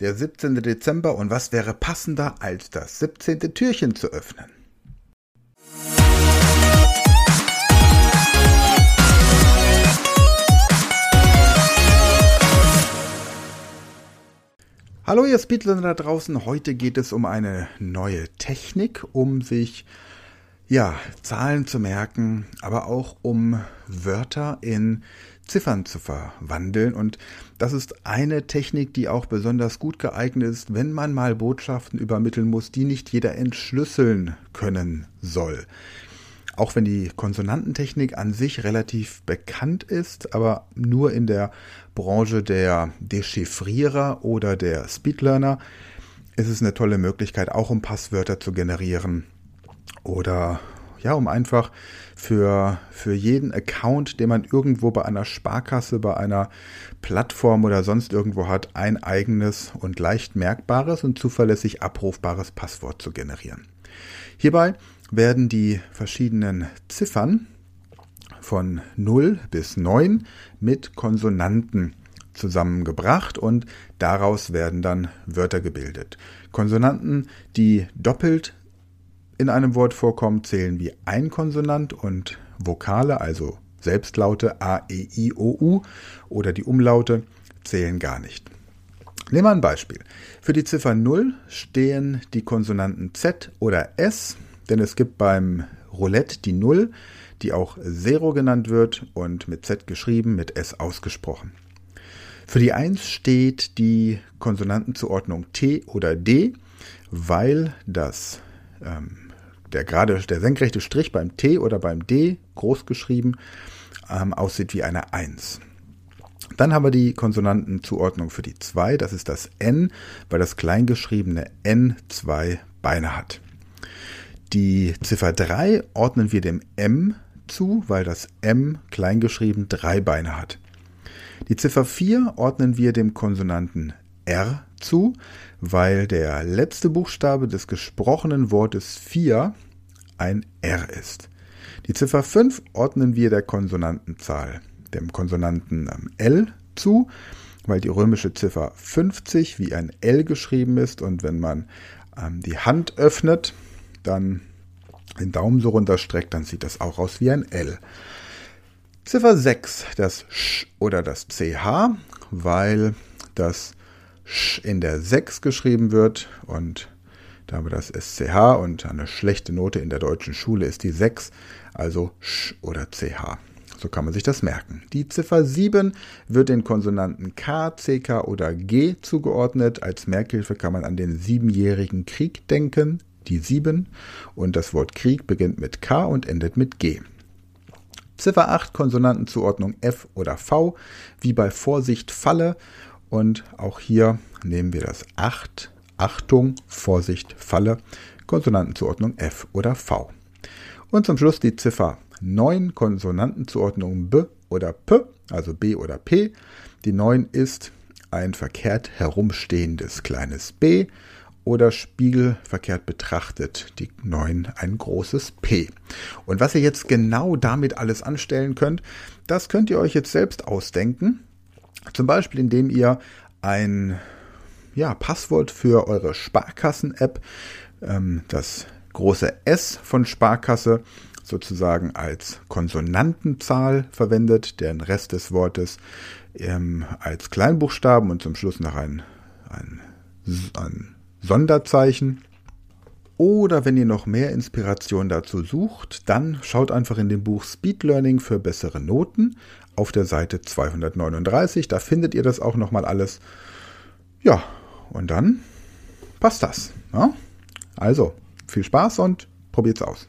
Der 17. Dezember und was wäre passender als das 17. Türchen zu öffnen? Hallo ihr Speedlearner da draußen, heute geht es um eine neue Technik, um sich ja, Zahlen zu merken, aber auch um Wörter in Ziffern zu verwandeln. Und das ist eine Technik, die auch besonders gut geeignet ist, wenn man mal Botschaften übermitteln muss, die nicht jeder entschlüsseln können soll. Auch wenn die Konsonantentechnik an sich relativ bekannt ist, aber nur in der Branche der Dechiffrierer oder der Speedlearner ist es eine tolle Möglichkeit, auch um Passwörter zu generieren oder ja, um einfach für, für jeden Account, den man irgendwo bei einer Sparkasse, bei einer Plattform oder sonst irgendwo hat, ein eigenes und leicht merkbares und zuverlässig abrufbares Passwort zu generieren. Hierbei werden die verschiedenen Ziffern von 0 bis 9 mit Konsonanten zusammengebracht und daraus werden dann Wörter gebildet. Konsonanten, die doppelt in einem Wort vorkommen, zählen wie ein Konsonant und Vokale, also Selbstlaute A, E, I, O, U oder die Umlaute zählen gar nicht. Nehmen wir ein Beispiel. Für die Ziffer 0 stehen die Konsonanten Z oder S denn es gibt beim Roulette die Null, die auch Zero genannt wird und mit Z geschrieben, mit S ausgesprochen. Für die 1 steht die Konsonantenzuordnung T oder D, weil das ähm, der gerade der senkrechte Strich beim T oder beim D groß geschrieben ähm, aussieht wie eine 1. Dann haben wir die Konsonantenzuordnung für die 2, das ist das N, weil das kleingeschriebene N zwei Beine hat. Die Ziffer 3 ordnen wir dem M zu, weil das M kleingeschrieben drei Beine hat. Die Ziffer 4 ordnen wir dem Konsonanten R zu, weil der letzte Buchstabe des gesprochenen Wortes 4 ein R ist. Die Ziffer 5 ordnen wir der Konsonantenzahl, dem Konsonanten L zu, weil die römische Ziffer 50 wie ein L geschrieben ist und wenn man ähm, die Hand öffnet, dann den Daumen so runterstreckt, dann sieht das auch aus wie ein L. Ziffer 6, das Sch oder das CH, weil das Sch in der 6 geschrieben wird und da haben wir das SCH und eine schlechte Note in der deutschen Schule ist die 6, also Sch oder CH. So kann man sich das merken. Die Ziffer 7 wird den Konsonanten K, CK oder G zugeordnet. Als Merkhilfe kann man an den siebenjährigen Krieg denken die 7 und das Wort Krieg beginnt mit K und endet mit G. Ziffer 8 Konsonantenzuordnung F oder V, wie bei Vorsicht Falle und auch hier nehmen wir das 8, Achtung, Vorsicht Falle, Konsonantenzuordnung F oder V. Und zum Schluss die Ziffer 9 Konsonantenzuordnung B oder P, also B oder P. Die 9 ist ein verkehrt herumstehendes kleines b oder spiegelverkehrt betrachtet die 9 ein großes P. Und was ihr jetzt genau damit alles anstellen könnt, das könnt ihr euch jetzt selbst ausdenken. Zum Beispiel, indem ihr ein ja, Passwort für eure Sparkassen-App, ähm, das große S von Sparkasse, sozusagen als Konsonantenzahl verwendet, den Rest des Wortes ähm, als Kleinbuchstaben und zum Schluss noch ein, ein, ein Sonderzeichen. Oder wenn ihr noch mehr Inspiration dazu sucht, dann schaut einfach in dem Buch Speed Learning für bessere Noten auf der Seite 239. Da findet ihr das auch nochmal alles. Ja, und dann passt das. Ja? Also, viel Spaß und probiert's aus.